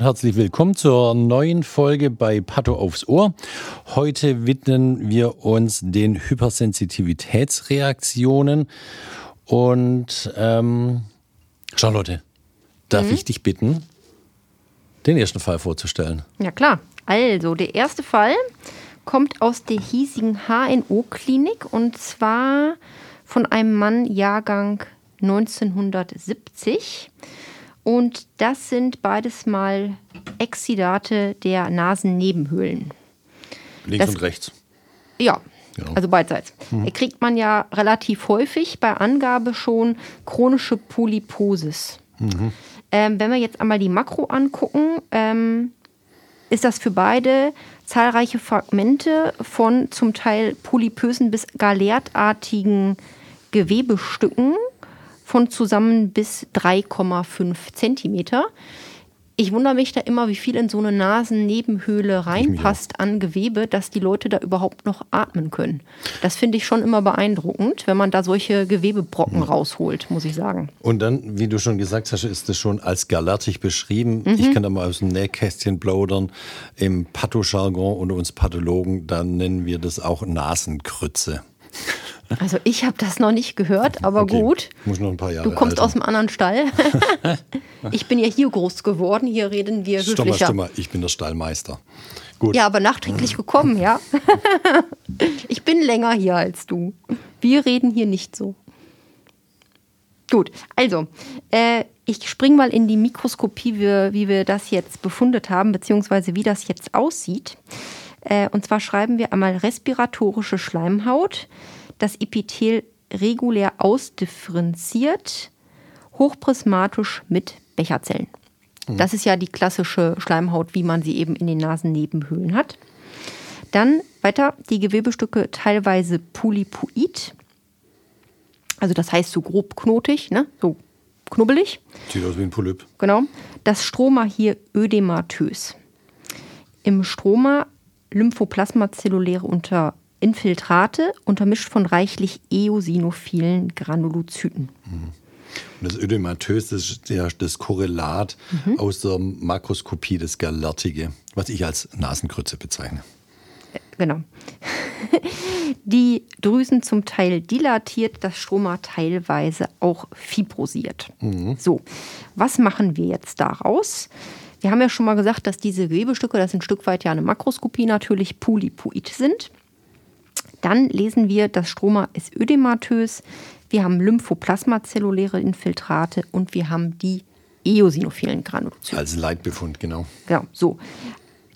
Herzlich willkommen zur neuen Folge bei Patto aufs Ohr. Heute widmen wir uns den Hypersensitivitätsreaktionen. Und ähm, Charlotte, darf mhm. ich dich bitten, den ersten Fall vorzustellen? Ja klar. Also, der erste Fall kommt aus der hiesigen HNO-Klinik und zwar von einem Mann Jahrgang 1970. Und das sind beides mal Exidate der Nasennebenhöhlen. Links das, und rechts. Ja, genau. also beidseits. Mhm. Kriegt man ja relativ häufig bei Angabe schon chronische Polyposis. Mhm. Ähm, wenn wir jetzt einmal die Makro angucken, ähm, ist das für beide zahlreiche Fragmente von zum Teil polypösen bis galertartigen Gewebestücken von zusammen bis 3,5 Zentimeter. Ich wundere mich da immer, wie viel in so eine Nasennebenhöhle reinpasst an Gewebe, dass die Leute da überhaupt noch atmen können. Das finde ich schon immer beeindruckend, wenn man da solche Gewebebrocken mhm. rausholt, muss ich sagen. Und dann, wie du schon gesagt hast, ist das schon als galertig beschrieben. Mhm. Ich kann da mal aus dem Nähkästchen plaudern. Im Pathojargon unter uns Pathologen, da nennen wir das auch Nasenkrütze. Also ich habe das noch nicht gehört, aber okay. gut. Muss noch ein paar Jahre Du kommst aus dem anderen Stall. ich bin ja hier groß geworden. Hier reden wir höflicher. Stimmer, stimmer. Ich bin der Stallmeister. Gut. Ja, aber nachträglich gekommen, ja. ich bin länger hier als du. Wir reden hier nicht so. Gut, also, äh, ich springe mal in die Mikroskopie, wie, wie, wir das jetzt befundet haben, beziehungsweise wie das jetzt aussieht. Äh, und zwar schreiben wir einmal respiratorische Schleimhaut das Epithel regulär ausdifferenziert, hochprismatisch mit Becherzellen. Mhm. Das ist ja die klassische Schleimhaut, wie man sie eben in den Nasennebenhöhlen hat. Dann weiter die Gewebestücke teilweise polypoid, also das heißt so grob knotig, ne? so knubbelig. Sieht aus wie ein Polyp. Genau. Das Stroma hier ödematös. Im Stroma Lymphoplasmazelluläre unter Infiltrate, untermischt von reichlich eosinophilen Granulozyten. Mhm. Und das Ödematös ist ja das Korrelat mhm. aus der Makroskopie, das Galertige, was ich als Nasenkrütze bezeichne. Äh, genau. Die Drüsen zum Teil dilatiert, das Stroma teilweise auch fibrosiert. Mhm. So, was machen wir jetzt daraus? Wir haben ja schon mal gesagt, dass diese Gewebestücke, das ist ein Stück weit ja eine Makroskopie natürlich, polypoid sind. Dann lesen wir, das Stroma ist ödematös, wir haben lymphoplasmazelluläre Infiltrate und wir haben die eosinophilen Granulozyten. Als Leitbefund, genau. Genau, so.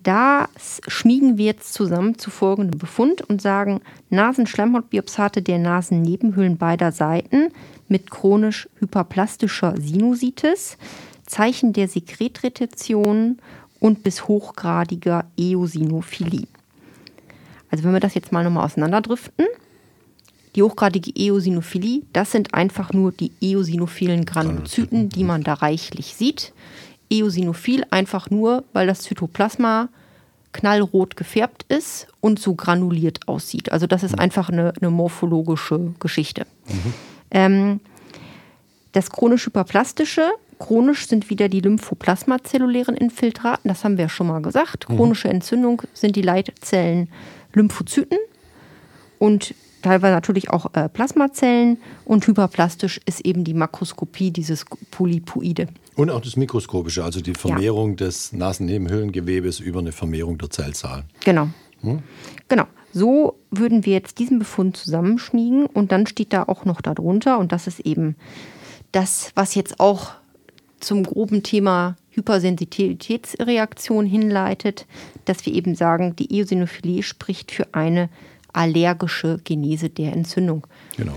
Das schmiegen wir jetzt zusammen zu folgendem Befund und sagen, Nasenschleimhautbiopsate der Nasennebenhöhlen beider Seiten mit chronisch hyperplastischer Sinusitis, Zeichen der Sekretretention und bis hochgradiger Eosinophilie. Also wenn wir das jetzt mal nochmal auseinanderdriften, die hochgradige Eosinophilie, das sind einfach nur die eosinophilen Granulozyten, die man da reichlich sieht. Eosinophil einfach nur, weil das Zytoplasma knallrot gefärbt ist und so granuliert aussieht. Also das ist einfach eine, eine morphologische Geschichte. Mhm. Ähm, das chronisch hyperplastische, chronisch sind wieder die lymphoplasmazellulären Infiltraten, das haben wir ja schon mal gesagt. Mhm. Chronische Entzündung sind die Leitzellen Lymphozyten und teilweise natürlich auch äh, Plasmazellen und hyperplastisch ist eben die Makroskopie, dieses Polypoide. Und auch das Mikroskopische, also die Vermehrung ja. des Nasennebenhöhlengewebes über eine Vermehrung der Zellzahl. Genau. Hm? Genau. So würden wir jetzt diesen Befund zusammenschmiegen und dann steht da auch noch darunter und das ist eben das, was jetzt auch zum groben Thema Hypersensitivitätsreaktion hinleitet, dass wir eben sagen, die Eosinophilie spricht für eine allergische Genese der Entzündung. Genau.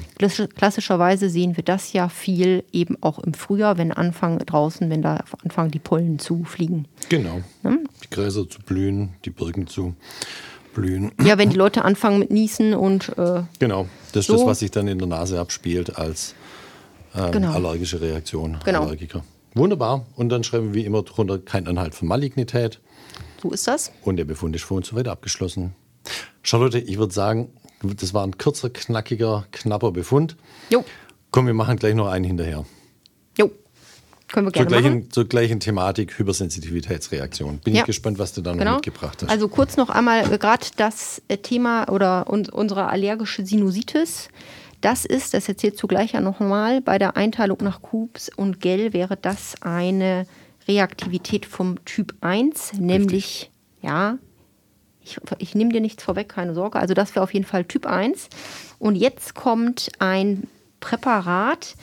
Klassischerweise sehen wir das ja viel eben auch im Frühjahr, wenn anfangen draußen, wenn da anfangen die Pollen zu fliegen. Genau. Ja? Die Gräser zu blühen, die Birken zu blühen. Ja, wenn die Leute anfangen mit Niesen und. Äh, genau, das ist so. das, was sich dann in der Nase abspielt als ähm, genau. allergische Reaktion. Genau. Allergiker. Wunderbar. Und dann schreiben wir wie immer drunter kein Anhalt von Malignität. So ist das. Und der Befund ist für uns soweit abgeschlossen. Charlotte, ich würde sagen, das war ein kurzer, knackiger, knapper Befund. Jo. Komm, wir machen gleich noch einen hinterher. Jo. Können wir gerne zur gleichen, machen. Zur gleichen Thematik Hypersensitivitätsreaktion. Bin ja. ich gespannt, was du da genau. noch mitgebracht hast. Also kurz noch einmal äh, gerade das äh, Thema oder unsere allergische Sinusitis. Das ist, das erzählst du gleich ja nochmal, bei der Einteilung nach Kubs und Gell wäre das eine Reaktivität vom Typ 1, nämlich, ja, ich, ich nehme dir nichts vorweg, keine Sorge. Also das wäre auf jeden Fall Typ 1. Und jetzt kommt ein Präparat,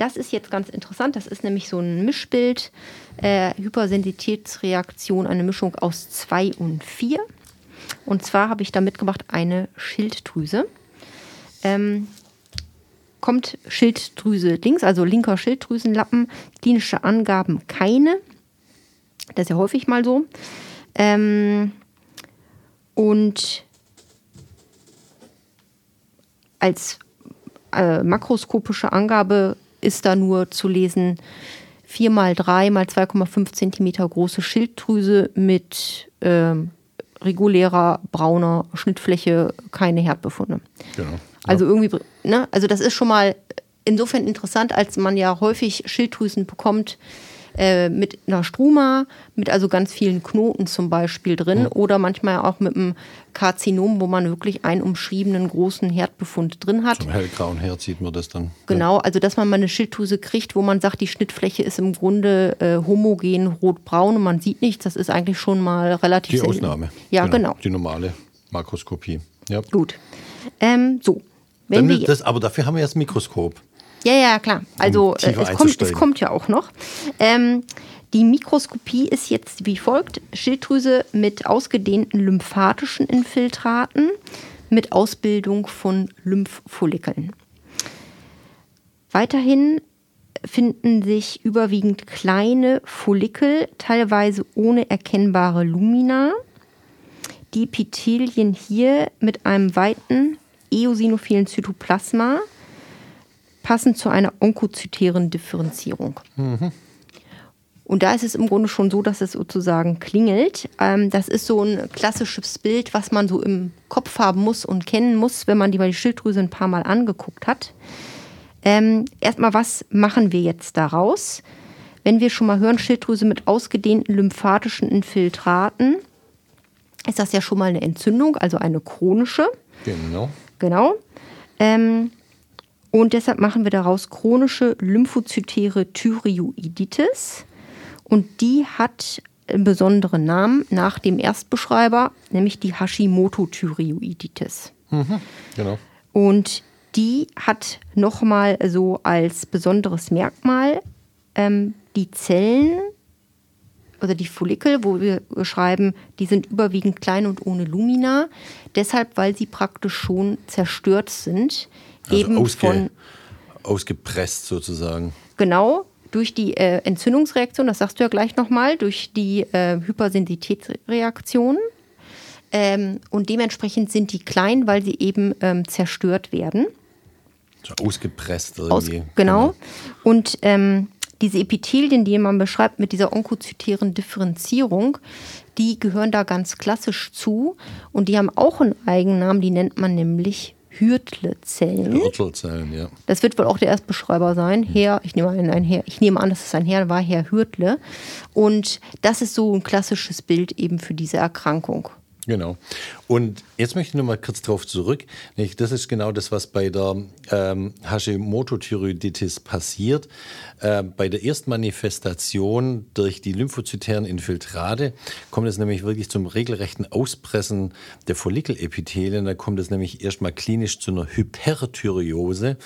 das ist jetzt ganz interessant. Das ist nämlich so ein Mischbild, äh, Hypersensitivitätsreaktion, eine Mischung aus 2 und 4. Und zwar habe ich da mitgebracht eine Schilddrüse. Ähm, kommt Schilddrüse links, also linker Schilddrüsenlappen, klinische Angaben keine. Das ist ja häufig mal so. Ähm, und als äh, makroskopische Angabe ist da nur zu lesen 4 mal 3 mal 2,5 cm große Schilddrüse mit äh, regulärer brauner Schnittfläche, keine Herdbefunde. Genau. Also irgendwie, ne? Also das ist schon mal insofern interessant, als man ja häufig Schilddrüsen bekommt äh, mit einer Struma, mit also ganz vielen Knoten zum Beispiel drin mhm. oder manchmal auch mit einem Karzinom, wo man wirklich einen umschriebenen großen Herdbefund drin hat. Zum hellgrauen Herd sieht man das dann. Genau, also dass man mal eine Schilddrüse kriegt, wo man sagt, die Schnittfläche ist im Grunde äh, homogen rot-braun und man sieht nichts, das ist eigentlich schon mal relativ Die. Ausnahme. Ja, genau. genau. Die normale Makroskopie. Ja. Gut. Ähm, so, wenn wir das, aber dafür haben wir jetzt Mikroskop. Ja, ja, klar. Also um äh, es, kommt, es kommt ja auch noch. Ähm, die Mikroskopie ist jetzt wie folgt: Schilddrüse mit ausgedehnten lymphatischen Infiltraten mit Ausbildung von Lymphfollikeln. Weiterhin finden sich überwiegend kleine Follikel, teilweise ohne erkennbare Lumina. Die Epithelien hier mit einem weiten eosinophilen Zytoplasma, passend zu einer onkozytären Differenzierung. Mhm. Und da ist es im Grunde schon so, dass es sozusagen klingelt. Ähm, das ist so ein klassisches Bild, was man so im Kopf haben muss und kennen muss, wenn man die, die Schilddrüse ein paar Mal angeguckt hat. Ähm, erstmal, was machen wir jetzt daraus? Wenn wir schon mal hören, Schilddrüse mit ausgedehnten lymphatischen Infiltraten, ist das ja schon mal eine Entzündung, also eine chronische. Genau. Genau. Ähm, und deshalb machen wir daraus chronische lymphozytäre Thyreoiditis. Und die hat einen besonderen Namen nach dem Erstbeschreiber, nämlich die Hashimoto-Thyreoiditis. Mhm, genau. Und die hat nochmal so als besonderes Merkmal ähm, die Zellen oder die Follikel, wo wir schreiben, die sind überwiegend klein und ohne Lumina. Deshalb, weil sie praktisch schon zerstört sind. Also eben ausge, von. Ausgepresst sozusagen. Genau, durch die äh, Entzündungsreaktion, das sagst du ja gleich nochmal, durch die äh, Hypersensitätsreaktion. Ähm, und dementsprechend sind die klein, weil sie eben ähm, zerstört werden. So ausgepresst irgendwie. Aus, genau. Und ähm, diese Epithelien, die man beschreibt mit dieser onkozytären Differenzierung, die gehören da ganz klassisch zu und die haben auch einen Eigennamen, die nennt man nämlich Hürtle-Zellen. Hürtle-Zellen, ja. Das wird wohl auch der Erstbeschreiber sein. Herr, ich nehme an, ein Herr, ich nehme an, dass es ein Herr war, Herr Hürtle. Und das ist so ein klassisches Bild eben für diese Erkrankung. Genau. Und jetzt möchte ich noch mal kurz darauf zurück. Das ist genau das, was bei der ähm, Hashimoto-Thyreoiditis passiert. Äh, bei der Erstmanifestation durch die lymphozytären Infiltrate kommt es nämlich wirklich zum regelrechten Auspressen der Follikelepithelien. Da kommt es nämlich erstmal klinisch zu einer Hyperthyreose.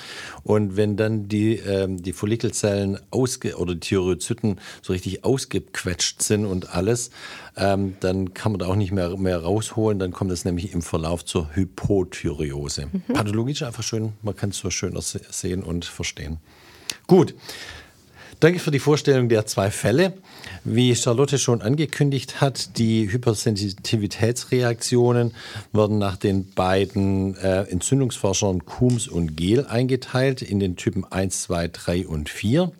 Und wenn dann die, ähm, die Follikelzellen ausge oder Thyreozyten so richtig ausgequetscht sind und alles, ähm, dann kann man da auch nicht mehr, mehr rausholen. Dann kommt das nämlich im Verlauf zur Hypothyreose. Mhm. Pathologie ist einfach schön, man kann es so schöner sehen und verstehen. Gut. Danke für die Vorstellung der zwei Fälle. Wie Charlotte schon angekündigt hat, die Hypersensitivitätsreaktionen werden nach den beiden äh, Entzündungsforschern Coombs und Gehl eingeteilt in den Typen 1, 2, 3 und 4.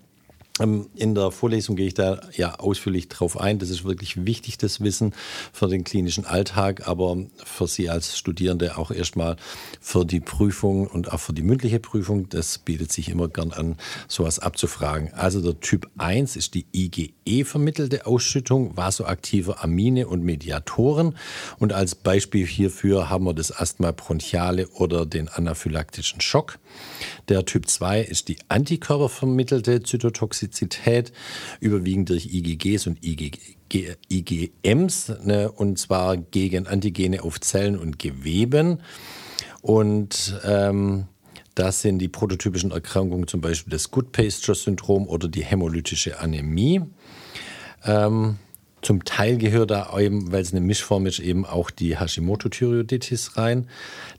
Ähm, in der Vorlesung gehe ich da ja ausführlich drauf ein. Das ist wirklich wichtig, das Wissen für den klinischen Alltag, aber für Sie als Studierende auch erstmal für die Prüfung und auch für die mündliche Prüfung. Das bietet sich immer gern an, sowas abzufragen. Also der Typ 1 ist die IgE vermittelte Ausschüttung vasoaktiver Amine und Mediatoren. Und als Beispiel hierfür haben wir das Asthma bronchiale oder den anaphylaktischen Schock. Der Typ 2 ist die antikörpervermittelte Zytotoxizität, überwiegend durch IgGs und IgG, IgMs, ne, und zwar gegen Antigene auf Zellen und Geweben. Und ähm, das sind die prototypischen Erkrankungen, zum Beispiel das Good-Pasture-Syndrom oder die hämolytische Anämie. Ähm, zum Teil gehört da eben, weil es eine Mischform ist, eben auch die Hashimoto-Thyreoiditis rein.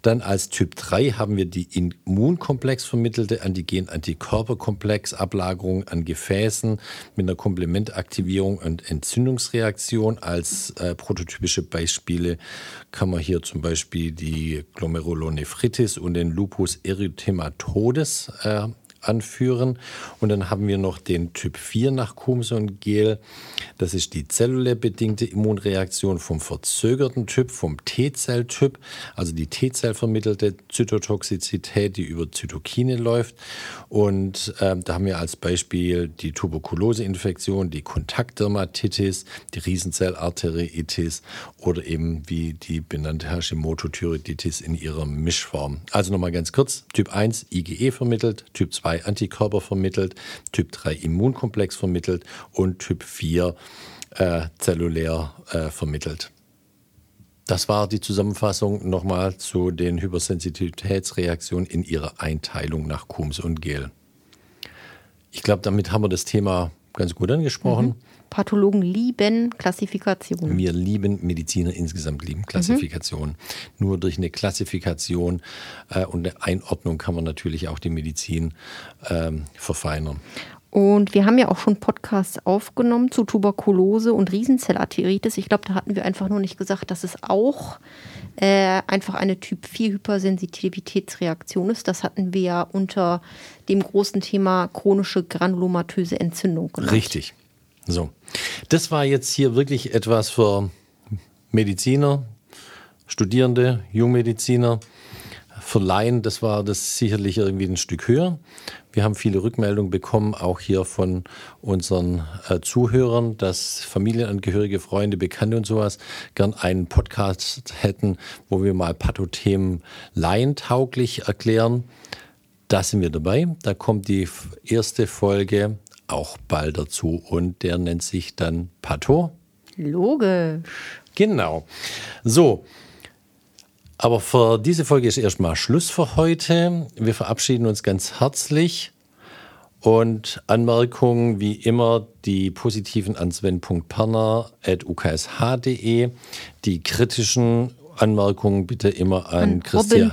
Dann als Typ 3 haben wir die Immunkomplex vermittelte Antigen-Antikörperkomplex-Ablagerung an Gefäßen mit einer Komplementaktivierung und Entzündungsreaktion. Als äh, prototypische Beispiele kann man hier zum Beispiel die Glomerulonephritis und den Lupus erythematodes äh, anführen. Und dann haben wir noch den Typ 4 nach Coomson-Gel. Das ist die zellulär bedingte Immunreaktion vom verzögerten Typ, vom T-Zell-Typ, also die T-Zell vermittelte Zytotoxizität, die über Zytokine läuft. Und äh, da haben wir als Beispiel die Tuberkuloseinfektion, die Kontaktdermatitis, die Riesenzellarteriitis oder eben wie die benannte Hashimoto-Thyreoiditis in ihrer Mischform. Also nochmal ganz kurz, Typ 1 IgE vermittelt, Typ 2 2 Antikörper vermittelt, Typ 3 Immunkomplex vermittelt und Typ 4 äh, zellulär äh, vermittelt. Das war die Zusammenfassung nochmal zu den Hypersensitivitätsreaktionen in ihrer Einteilung nach Coombs und Gel. Ich glaube, damit haben wir das Thema ganz gut angesprochen. Mhm. Pathologen lieben Klassifikationen. Wir lieben Mediziner insgesamt lieben Klassifikationen. Mhm. Nur durch eine Klassifikation äh, und eine Einordnung kann man natürlich auch die Medizin ähm, verfeinern. Und wir haben ja auch schon Podcasts aufgenommen zu Tuberkulose und Riesenzellarteritis. Ich glaube, da hatten wir einfach nur nicht gesagt, dass es auch äh, einfach eine Typ 4 Hypersensitivitätsreaktion ist. Das hatten wir ja unter dem großen Thema chronische granulomatöse Entzündung genannt. Richtig. So. Das war jetzt hier wirklich etwas für Mediziner, Studierende, Jungmediziner. Für Laien, das war das sicherlich irgendwie ein Stück höher. Wir haben viele Rückmeldungen bekommen, auch hier von unseren äh, Zuhörern, dass Familienangehörige, Freunde, Bekannte und sowas gern einen Podcast hätten, wo wir mal Pathothemen laientauglich erklären. Da sind wir dabei. Da kommt die erste Folge auch bald dazu und der nennt sich dann Patho. Logisch. Genau. So. Aber für diese Folge ist erstmal Schluss für heute. Wir verabschieden uns ganz herzlich. Und Anmerkungen wie immer die positiven an sven.perner.uksh.de, die kritischen Anmerkungen bitte immer an, an Christian.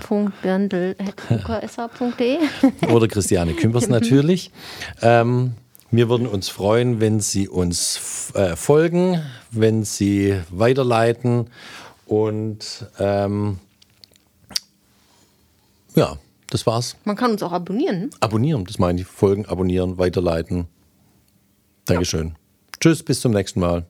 Oder Christiane Kümpers natürlich. Ähm, wir würden uns freuen, wenn Sie uns äh, folgen, wenn Sie weiterleiten und ähm, ja, das war's. Man kann uns auch abonnieren. Abonnieren, das meine ich. Folgen, abonnieren, weiterleiten. Dankeschön. Ja. Tschüss, bis zum nächsten Mal.